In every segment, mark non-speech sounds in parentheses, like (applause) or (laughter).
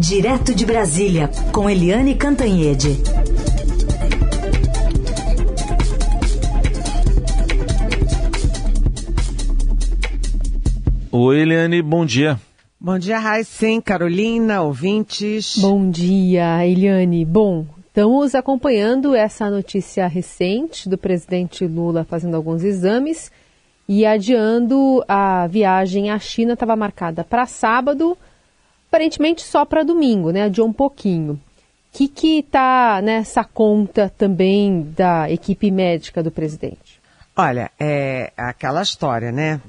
Direto de Brasília, com Eliane Cantanhede. Oi, Eliane, bom dia. Bom dia, Raíssen, Carolina, ouvintes. Bom dia, Eliane. Bom, estamos acompanhando essa notícia recente do presidente Lula fazendo alguns exames e adiando a viagem à China, estava marcada para sábado, aparentemente só para domingo, né? Adiou um pouquinho. O que está nessa conta também da equipe médica do presidente? Olha, é aquela história, né?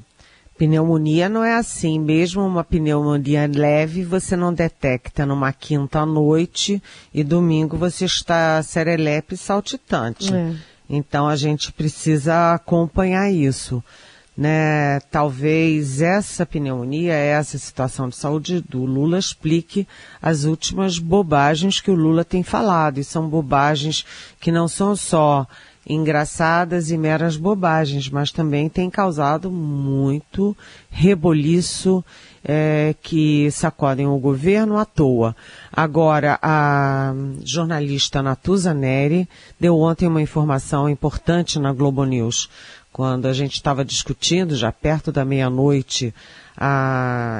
Pneumonia não é assim. Mesmo uma pneumonia leve, você não detecta numa quinta noite e domingo você está serelepe saltitante. É. Então a gente precisa acompanhar isso né, talvez essa pneumonia, essa situação de saúde do Lula explique as últimas bobagens que o Lula tem falado. E são bobagens que não são só engraçadas e meras bobagens, mas também têm causado muito reboliço é, que sacodem o governo à toa. Agora, a jornalista Natuza Neri deu ontem uma informação importante na Globo News quando a gente estava discutindo, já perto da meia-noite,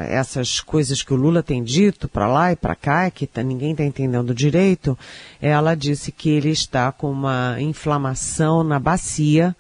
essas coisas que o Lula tem dito para lá e para cá, que tá, ninguém está entendendo direito, ela disse que ele está com uma inflamação na bacia,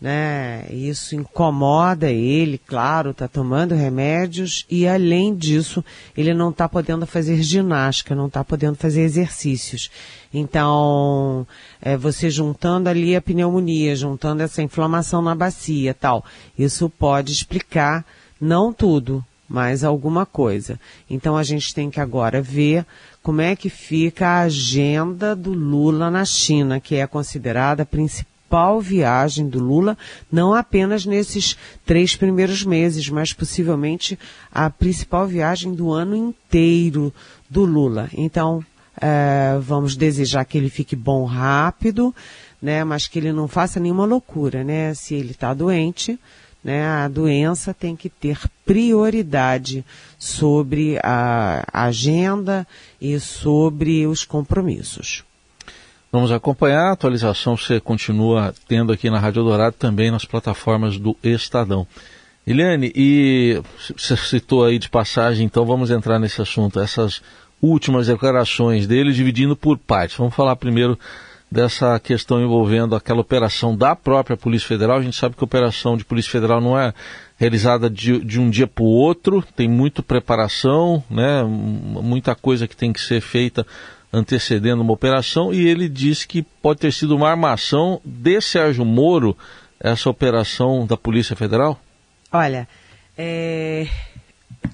né? Isso incomoda ele, claro, está tomando remédios e além disso, ele não está podendo fazer ginástica, não está podendo fazer exercícios. Então, é, você juntando ali a pneumonia, juntando essa inflamação na bacia, tal, isso pode explicar não tudo, mas alguma coisa. Então a gente tem que agora ver como é que fica a agenda do Lula na China, que é considerada a principal principal viagem do Lula, não apenas nesses três primeiros meses, mas possivelmente a principal viagem do ano inteiro do Lula. Então, é, vamos desejar que ele fique bom rápido, né, mas que ele não faça nenhuma loucura, né? Se ele está doente, né, a doença tem que ter prioridade sobre a agenda e sobre os compromissos. Vamos acompanhar. A atualização você continua tendo aqui na Rádio Dourado, também nas plataformas do Estadão. Eliane, e você citou aí de passagem, então vamos entrar nesse assunto. Essas últimas declarações dele, dividindo por partes. Vamos falar primeiro dessa questão envolvendo aquela operação da própria Polícia Federal. A gente sabe que a operação de Polícia Federal não é realizada de, de um dia para o outro, tem muita preparação, né, muita coisa que tem que ser feita antecedendo uma operação e ele disse que pode ter sido uma armação de Sérgio Moro essa operação da Polícia Federal? Olha, é...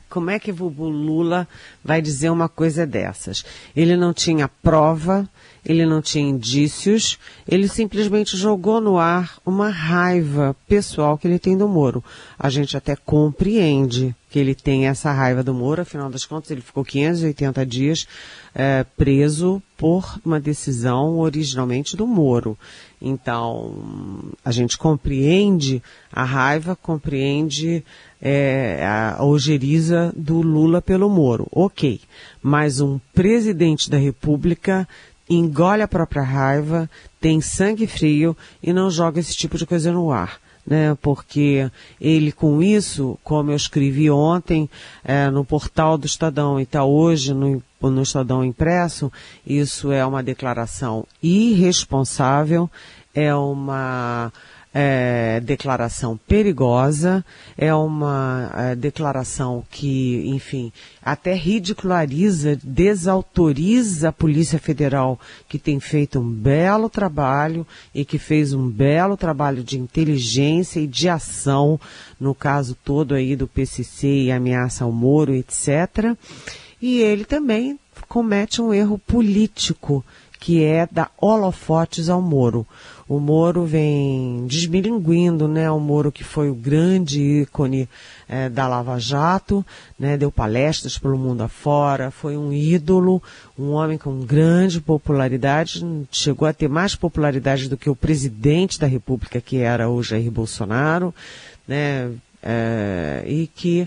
como é que o Lula vai dizer uma coisa dessas? Ele não tinha prova, ele não tinha indícios, ele simplesmente jogou no ar uma raiva pessoal que ele tem do Moro. A gente até compreende que ele tem essa raiva do Moro, afinal das contas ele ficou 580 dias é, preso por uma decisão originalmente do Moro. Então, a gente compreende a raiva, compreende é, a ojeriza do Lula pelo Moro. Ok, mas um presidente da República engole a própria raiva, tem sangue frio e não joga esse tipo de coisa no ar. Né, porque ele com isso, como eu escrevi ontem é, no portal do Estadão e está hoje no, no Estadão impresso, isso é uma declaração irresponsável, é uma é, declaração perigosa, é uma é, declaração que, enfim, até ridiculariza, desautoriza a Polícia Federal, que tem feito um belo trabalho e que fez um belo trabalho de inteligência e de ação, no caso todo aí do PCC e ameaça ao Moro, etc. E ele também comete um erro político, que é dar holofotes ao Moro. O Moro vem desmilinguindo, né? O Moro que foi o grande ícone é, da Lava Jato, né? Deu palestras pelo mundo afora, foi um ídolo, um homem com grande popularidade, chegou a ter mais popularidade do que o presidente da República, que era o Jair Bolsonaro, né? É, e que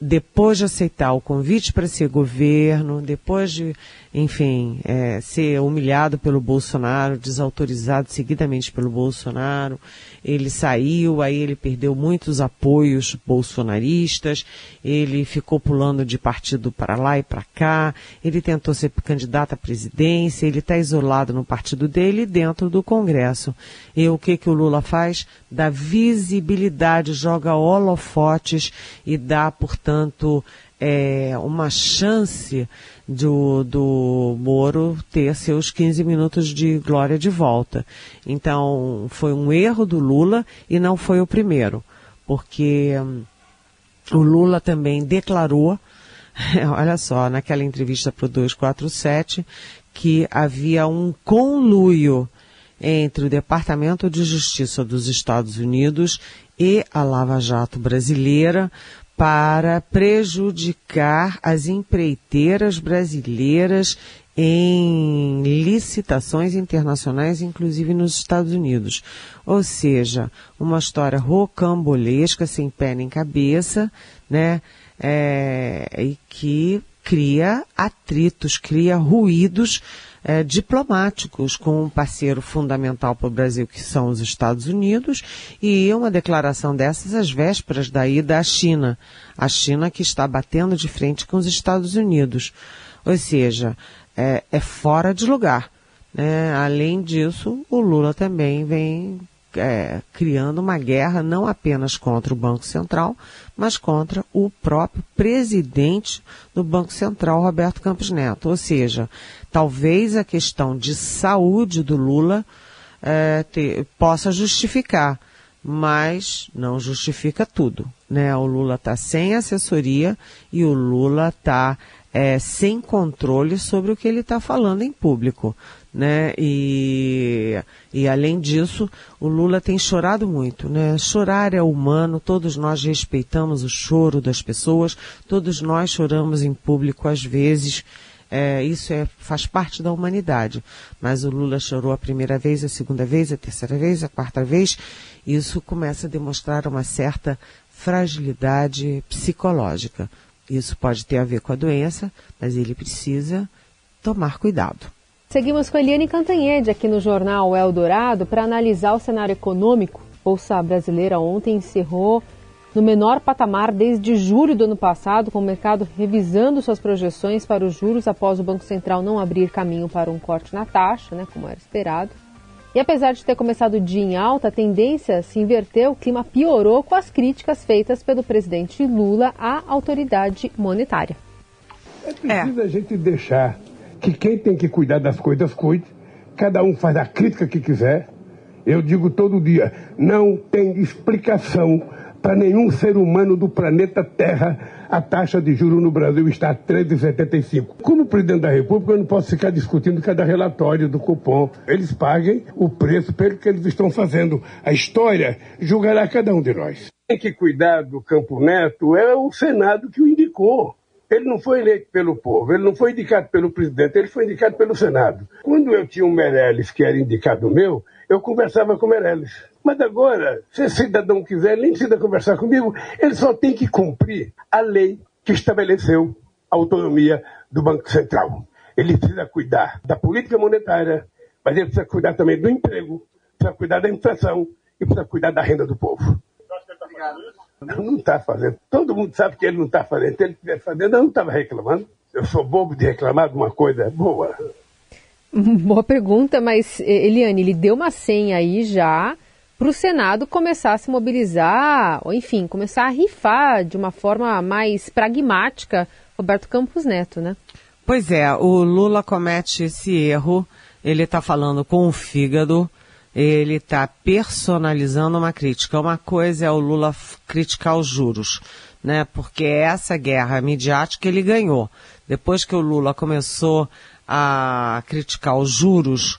depois de aceitar o convite para ser governo, depois de, enfim, é, ser humilhado pelo Bolsonaro, desautorizado seguidamente pelo Bolsonaro, ele saiu, aí ele perdeu muitos apoios bolsonaristas, ele ficou pulando de partido para lá e para cá, ele tentou ser candidato à presidência, ele está isolado no partido dele e dentro do Congresso. E o que, que o Lula faz? Dá visibilidade, joga holofotes e dá, portanto, é, uma chance do, do Moro ter seus 15 minutos de glória de volta. Então, foi um erro do Lula e não foi o primeiro, porque hum, o Lula também declarou, (laughs) olha só, naquela entrevista para o 247, que havia um conluio entre o Departamento de Justiça dos Estados Unidos e a Lava Jato brasileira para prejudicar as empreiteiras brasileiras em licitações internacionais, inclusive nos Estados Unidos. Ou seja, uma história rocambolesca, sem pé nem cabeça, né? É, e que cria atritos, cria ruídos é, diplomáticos com um parceiro fundamental para o Brasil, que são os Estados Unidos, e uma declaração dessas às vésperas da ida à China. A China que está batendo de frente com os Estados Unidos. Ou seja, é, é fora de lugar. Né? Além disso, o Lula também vem é, criando uma guerra não apenas contra o Banco Central, mas contra o próprio presidente do Banco Central, Roberto Campos Neto. Ou seja, talvez a questão de saúde do Lula é, te, possa justificar, mas não justifica tudo. Né? O Lula está sem assessoria e o Lula está é, sem controle sobre o que ele está falando em público né? E, e além disso, o Lula tem chorado muito, né? Chorar é humano, todos nós respeitamos o choro das pessoas, todos nós choramos em público às vezes. É, isso é, faz parte da humanidade. Mas o Lula chorou a primeira vez, a segunda vez, a terceira vez, a quarta vez. Isso começa a demonstrar uma certa fragilidade psicológica. Isso pode ter a ver com a doença, mas ele precisa tomar cuidado. Seguimos com Eliane Cantanhede aqui no jornal Eldorado para analisar o cenário econômico. Bolsa Brasileira ontem encerrou no menor patamar desde julho do ano passado, com o mercado revisando suas projeções para os juros após o Banco Central não abrir caminho para um corte na taxa, né, como era esperado. E apesar de ter começado o dia em alta, a tendência se inverteu, o clima piorou com as críticas feitas pelo presidente Lula à autoridade monetária. É preciso é. a gente deixar que quem tem que cuidar das coisas cuide, cada um faz a crítica que quiser. Eu digo todo dia, não tem explicação para nenhum ser humano do planeta Terra a taxa de juros no Brasil está a 13,75. Como presidente da República, eu não posso ficar discutindo cada relatório do cupom. Eles paguem o preço pelo que eles estão fazendo. A história julgará cada um de nós. Tem que cuidar do Campo Neto é o Senado que o indicou. Ele não foi eleito pelo povo, ele não foi indicado pelo presidente, ele foi indicado pelo Senado. Quando eu tinha um Meirelles que era indicado meu, eu conversava com o Meirelles. Mas agora, se esse cidadão quiser, nem precisa conversar comigo, ele só tem que cumprir a lei que estabeleceu a autonomia do Banco Central. Ele precisa cuidar da política monetária, mas ele precisa cuidar também do emprego, precisa cuidar da inflação e precisa cuidar da renda do povo. Não está fazendo. Todo mundo sabe que ele não está fazendo. Se ele estivesse fazendo, eu não estava reclamando. Eu sou bobo de reclamar de uma coisa boa. (laughs) Boa pergunta, mas Eliane, ele deu uma senha aí já para o Senado começar a se mobilizar, ou enfim, começar a rifar de uma forma mais pragmática Roberto Campos Neto, né? Pois é, o Lula comete esse erro, ele está falando com o fígado, ele está personalizando uma crítica. Uma coisa é o Lula criticar os juros, né? Porque essa guerra midiática ele ganhou. Depois que o Lula começou a criticar os juros,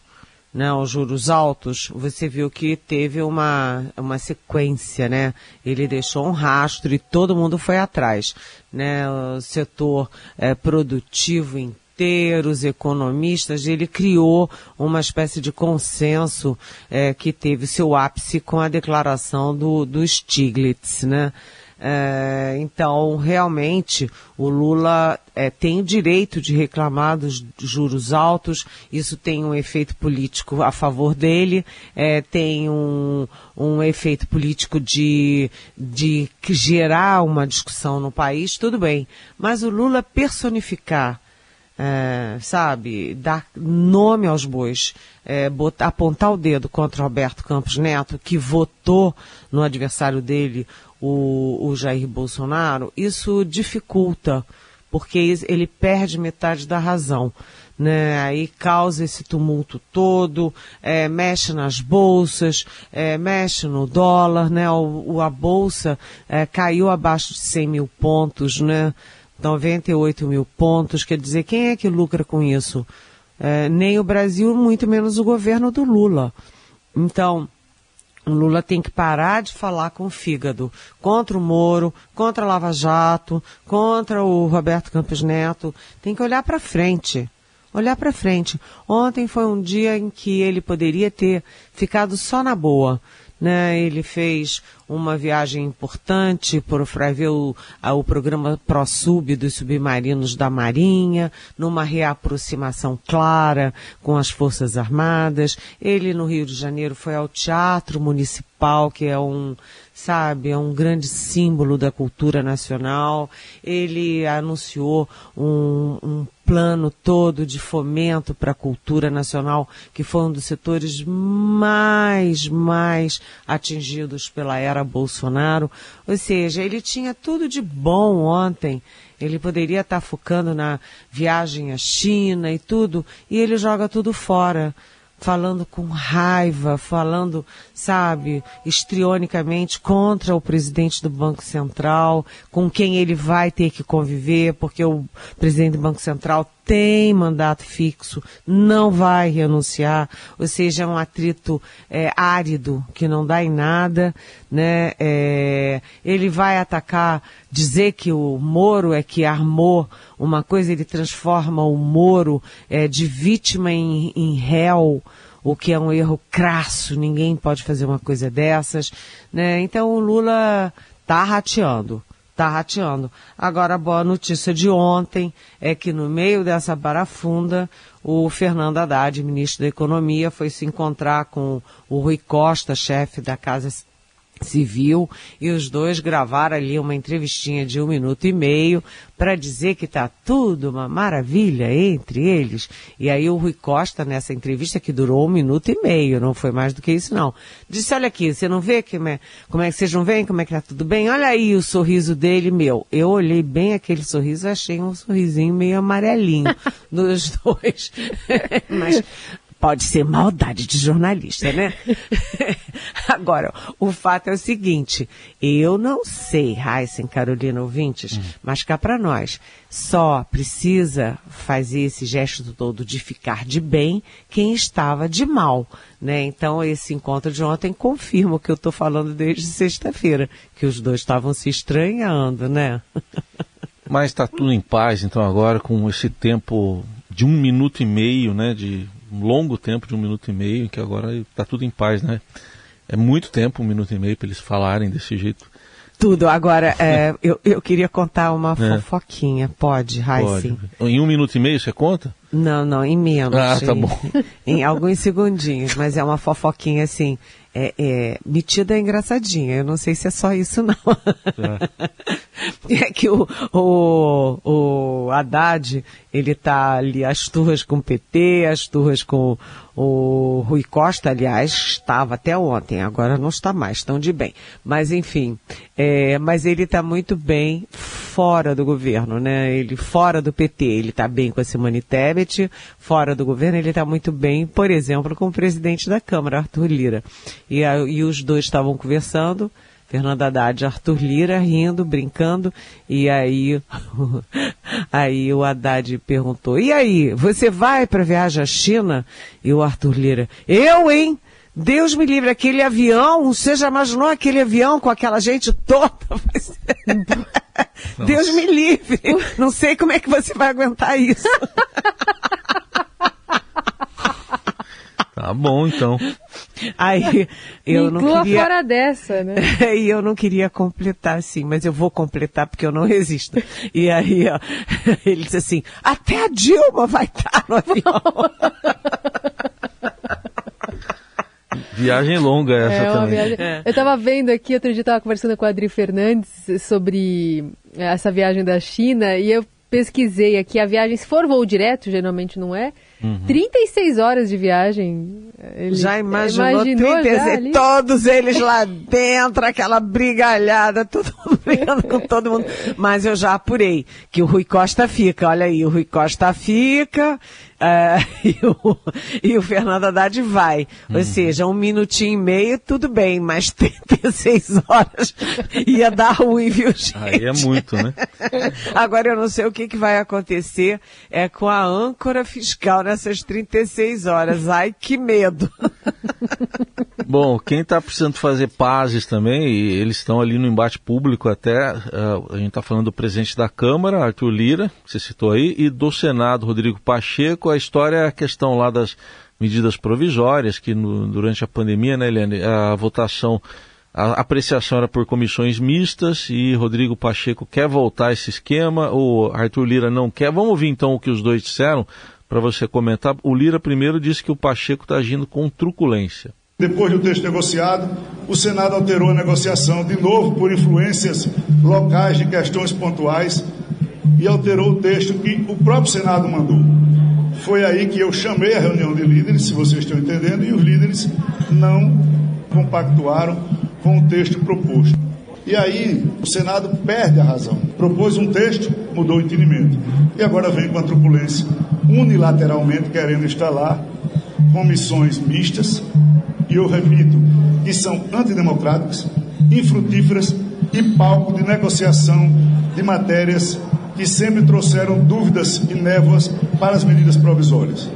né, os juros altos, você viu que teve uma, uma sequência, né? Ele deixou um rastro e todo mundo foi atrás, né? O setor é, produtivo em os economistas, ele criou uma espécie de consenso é, que teve seu ápice com a declaração do, do Stiglitz, né? É, então, realmente, o Lula é, tem o direito de reclamar dos juros altos, isso tem um efeito político a favor dele, é, tem um, um efeito político de, de gerar uma discussão no país, tudo bem. Mas o Lula personificar é, sabe, dar nome aos bois, é, botar, apontar o dedo contra Roberto Campos Neto, que votou no adversário dele, o, o Jair Bolsonaro, isso dificulta, porque ele perde metade da razão. Né, aí causa esse tumulto todo, é, mexe nas bolsas, é, mexe no dólar, né, o, o a bolsa é, caiu abaixo de 100 mil pontos, né, 98 mil pontos, quer dizer, quem é que lucra com isso? É, nem o Brasil, muito menos o governo do Lula. Então, o Lula tem que parar de falar com o fígado contra o Moro, contra a Lava Jato, contra o Roberto Campos Neto. Tem que olhar para frente. Olhar para frente. Ontem foi um dia em que ele poderia ter ficado só na boa. Né? Ele fez uma viagem importante para ver o, o programa ProSub dos submarinos da Marinha, numa reaproximação clara com as Forças Armadas. Ele, no Rio de Janeiro, foi ao Teatro Municipal, que é um, sabe, é um grande símbolo da cultura nacional. Ele anunciou um, um plano todo de fomento para a cultura nacional, que foi um dos setores mais, mais atingidos pela era Bolsonaro. Ou seja, ele tinha tudo de bom ontem. Ele poderia estar focando na viagem à China e tudo, e ele joga tudo fora falando com raiva, falando, sabe, estrionicamente contra o presidente do Banco Central, com quem ele vai ter que conviver, porque o presidente do Banco Central tem mandato fixo, não vai renunciar, ou seja, é um atrito é, árido que não dá em nada, né? É, ele vai atacar, dizer que o Moro é que armou uma coisa, ele transforma o Moro é, de vítima em, em réu, o que é um erro crasso, ninguém pode fazer uma coisa dessas, né? Então o Lula tá rateando está rateando. Agora, a boa notícia de ontem é que no meio dessa barafunda, o Fernando Haddad, ministro da Economia, foi se encontrar com o Rui Costa, chefe da Casa Civil, e os dois gravaram ali uma entrevistinha de um minuto e meio para dizer que está tudo uma maravilha entre eles. E aí o Rui Costa, nessa entrevista que durou um minuto e meio, não foi mais do que isso não, disse, olha aqui, você não vê que, como é que vocês não veem, como é que tá tudo bem? Olha aí o sorriso dele, meu. Eu olhei bem aquele sorriso, achei um sorrisinho meio amarelinho (laughs) dos dois. (laughs) Mas Pode ser maldade de jornalista, né? (laughs) Agora, o fato é o seguinte, eu não sei, Heisen, Carolina ouvintes, hum. mas cá para nós, só precisa fazer esse gesto todo de ficar de bem quem estava de mal, né? Então, esse encontro de ontem confirma o que eu estou falando desde sexta-feira, que os dois estavam se estranhando, né? mas está tudo em paz, então, agora, com esse tempo de um minuto e meio, né, de longo tempo de um minuto e meio, que agora está tudo em paz, né? É muito tempo, um minuto e meio, para eles falarem desse jeito. Tudo. Agora, (laughs) é, eu, eu queria contar uma é. fofoquinha. Pode, Raíssa? Em um minuto e meio você conta? Não, não, em menos. Ah, tá bom. (laughs) Em alguns segundinhos, mas é uma fofoquinha assim, é, é, metida engraçadinha. Eu não sei se é só isso, não. É, (laughs) (laughs) é que o, o, o Haddad, ele tá ali as turras com o PT, as turras com o Rui Costa, aliás, estava até ontem, agora não está mais, estão de bem. Mas enfim, é, mas ele está muito bem fora do governo, né? Ele fora do PT, ele está bem com a Simone Tebet, fora do governo ele está muito bem, por exemplo, com o presidente da Câmara, Arthur Lira. E, a, e os dois estavam conversando, Fernando Haddad e Arthur Lira rindo, brincando, e aí, (laughs) aí o Haddad perguntou, e aí, você vai para viagem à China? E o Arthur Lira, eu, hein? Deus me livre, aquele avião, você já imaginou aquele avião com aquela gente toda? (laughs) Deus me livre, não sei como é que você vai aguentar isso. (laughs) Tá bom, então. (laughs) Aí eu Me não queria. fora dessa, né? (laughs) e eu não queria completar assim, mas eu vou completar porque eu não resisto. E aí ó, (laughs) ele disse assim: até a Dilma vai estar no avião. Viagem longa essa É também. viagem- Eu estava vendo aqui, outro dia estava conversando com a Adri Fernandes sobre essa viagem da China e eu pesquisei aqui a viagem, se for voo direto, geralmente não é, Uhum. 36 horas de viagem. Ele- Já imaginou, imaginou 36, já todos eles lá dentro, aquela brigalhada, mundo brigando com todo mundo. Mas eu já apurei que o Rui Costa fica, olha aí, o Rui Costa fica é, (laughs) e, o, e o Fernando Haddad vai. Uhum. Ou seja, um minutinho e meio, tudo bem, mas (laughs) 36 horas ia dar ruim, viu, gente? Aí é muito, né? Agora eu não sei o que, que vai acontecer é com a âncora fiscal nessas 36 horas. Ai, que medo. Bom, quem está precisando fazer pazes também, e eles estão ali no embate público até, ah, a gente está falando do presidente da Câmara, Arthur Lira, que você citou aí, e do Senado, Rodrigo Pacheco. A história é a questão lá das medidas provisórias, que no- durante a pandemia, né, Eliane, a votação, a apreciação era por comissões mistas, e Rodrigo Pacheco quer voltar esse esquema, o Arthur Lira não quer. Vamos ouvir então o que os dois disseram, para você comentar. O Lira primeiro disse que o Pacheco está agindo com truculência. Depois do texto negociado, o Senado alterou a negociação de novo por influências locais de questões pontuais e alterou o texto que o próprio Senado mandou. Foi aí que eu chamei a reunião de líderes, se vocês estão entendendo, e os líderes não compactuaram com o texto proposto. E aí o Senado perde a razão. Propôs um texto, mudou o entendimento. E agora vem com a truculência, unilateralmente querendo instalar comissões mistas, e eu repito, que são antidemocráticas, infrutíferas e palco de negociação de matérias que sempre trouxeram dúvidas e névoas para as medidas provisórias.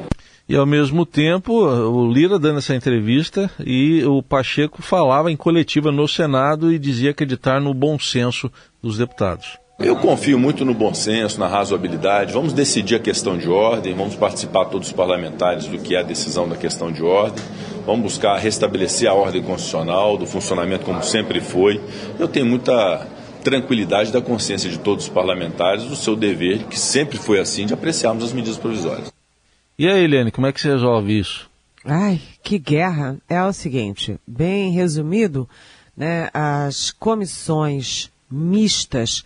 E ao mesmo tempo, o Lira dando essa entrevista e o Pacheco falava em coletiva no Senado e dizia acreditar no bom senso dos deputados. Eu confio muito no bom senso, na razoabilidade. Vamos decidir a questão de ordem, vamos participar todos os parlamentares do que é a decisão da questão de ordem. Vamos buscar restabelecer a ordem constitucional, do funcionamento como sempre foi. Eu tenho muita tranquilidade da consciência de todos os parlamentares do seu dever, que sempre foi assim, de apreciarmos as medidas provisórias. E aí, Eliane, como é que você resolve isso? Ai, que guerra. É o seguinte, bem resumido, né, as comissões mistas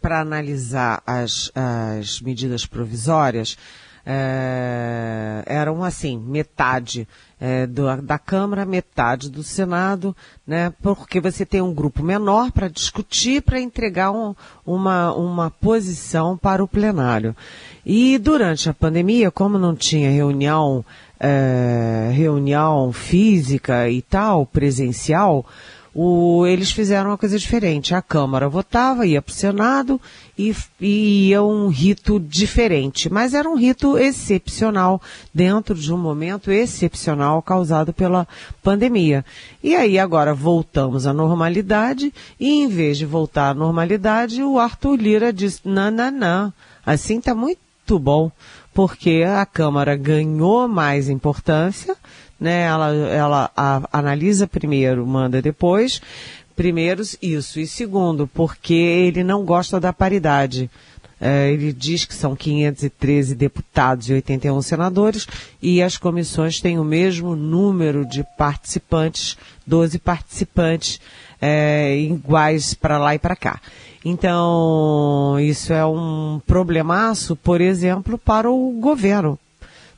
para analisar as, as medidas provisórias é, eram assim, metade é, do, da Câmara, metade do Senado, né, porque você tem um grupo menor para discutir, para entregar um, uma, uma posição para o plenário. E durante a pandemia, como não tinha reunião, é, reunião física e tal, presencial, o, eles fizeram uma coisa diferente. A Câmara votava, ia para o Senado e, e ia um rito diferente. Mas era um rito excepcional, dentro de um momento excepcional causado pela pandemia. E aí agora voltamos à normalidade e em vez de voltar à normalidade, o Arthur Lira disse, não, não, não, assim está muito bom, porque a Câmara ganhou mais importância, né? Ela, ela a, analisa primeiro, manda depois. Primeiros, isso. E segundo, porque ele não gosta da paridade. É, ele diz que são 513 deputados e 81 senadores e as comissões têm o mesmo número de participantes, 12 participantes é, iguais para lá e para cá. Então, isso é um problemaço, por exemplo, para o governo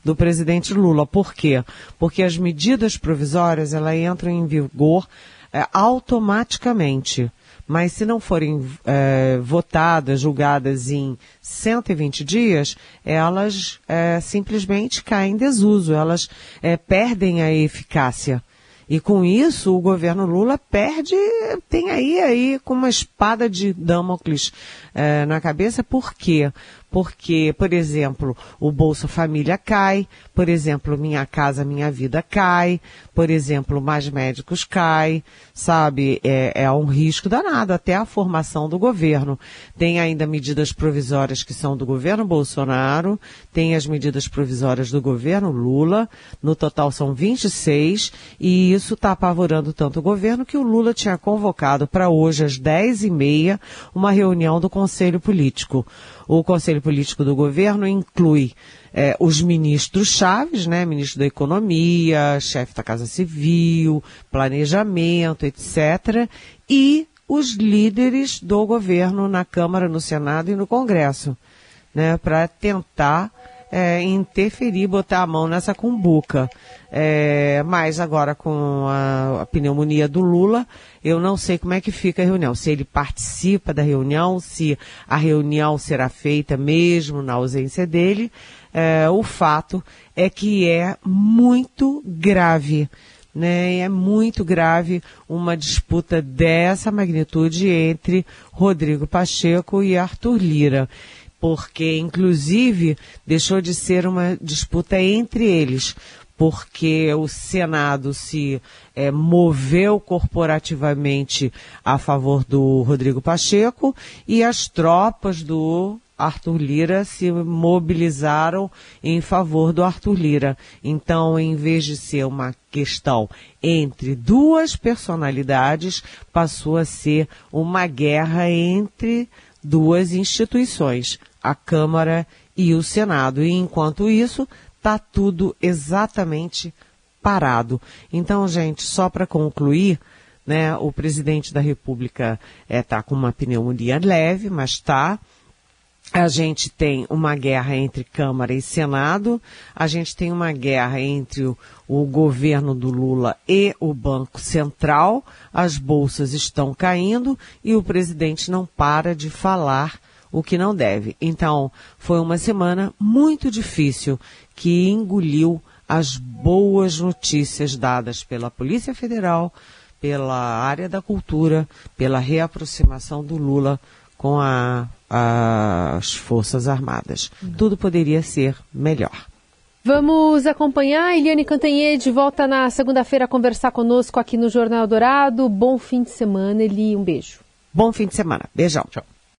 do presidente Lula. Por quê? Porque as medidas provisórias elas entram em vigor é, automaticamente. Mas se não forem é, votadas, julgadas em 120 dias, elas é, simplesmente caem em desuso, elas é, perdem a eficácia. E com isso o governo Lula perde, tem aí, aí com uma espada de Damocles é, na cabeça, por quê? Porque, por exemplo, o Bolsa Família cai, por exemplo, Minha Casa Minha Vida cai, por exemplo, Mais Médicos cai, sabe? É, é um risco danado até a formação do governo. Tem ainda medidas provisórias que são do governo Bolsonaro, tem as medidas provisórias do governo Lula, no total são 26, e isso está apavorando tanto o governo que o Lula tinha convocado para hoje, às 10h30, uma reunião do Conselho Político. O Conselho Político do Governo inclui é, os ministros chaves, né, ministro da Economia, chefe da Casa Civil, Planejamento, etc., e os líderes do governo na Câmara, no Senado e no Congresso, né, para tentar é, interferir, botar a mão nessa cumbuca. É, mas agora com a, a, pneumonia do Lula, eu não sei como é que fica a reunião. Se ele participa da reunião, se a reunião será feita mesmo na ausência dele. É, o fato é que é muito grave. Né, é muito grave uma disputa dessa magnitude entre Rodrigo Pacheco e Arthur Lira porque inclusive deixou de ser uma disputa entre eles, porque o Senado se é, moveu corporativamente a favor do Rodrigo Pacheco e as tropas do Arthur Lira se mobilizaram em favor do Arthur Lira. Então, em vez de ser uma questão entre duas personalidades, passou a ser uma guerra entre duas instituições a Câmara e o Senado. E enquanto isso, está tudo exatamente parado. Então, gente, só para concluir, né, o presidente da República está é, tá com uma pneumonia leve, mas está. A gente tem uma guerra entre Câmara e Senado, a gente tem uma guerra entre o, o, governo do Lula e o Banco Central, as bolsas estão caindo e o presidente não para de falar o que não deve. Então, foi uma semana muito difícil que engoliu as boas notícias dadas pela Polícia Federal, pela área da cultura, pela reaproximação do Lula com a, a, as Forças Armadas. Tudo poderia ser melhor. Vamos acompanhar. Eliane Cantanhede volta na segunda-feira a conversar conosco aqui no Jornal Dourado. Bom fim de semana, Eli. Um beijo. Bom fim de semana. Beijão. Tchau.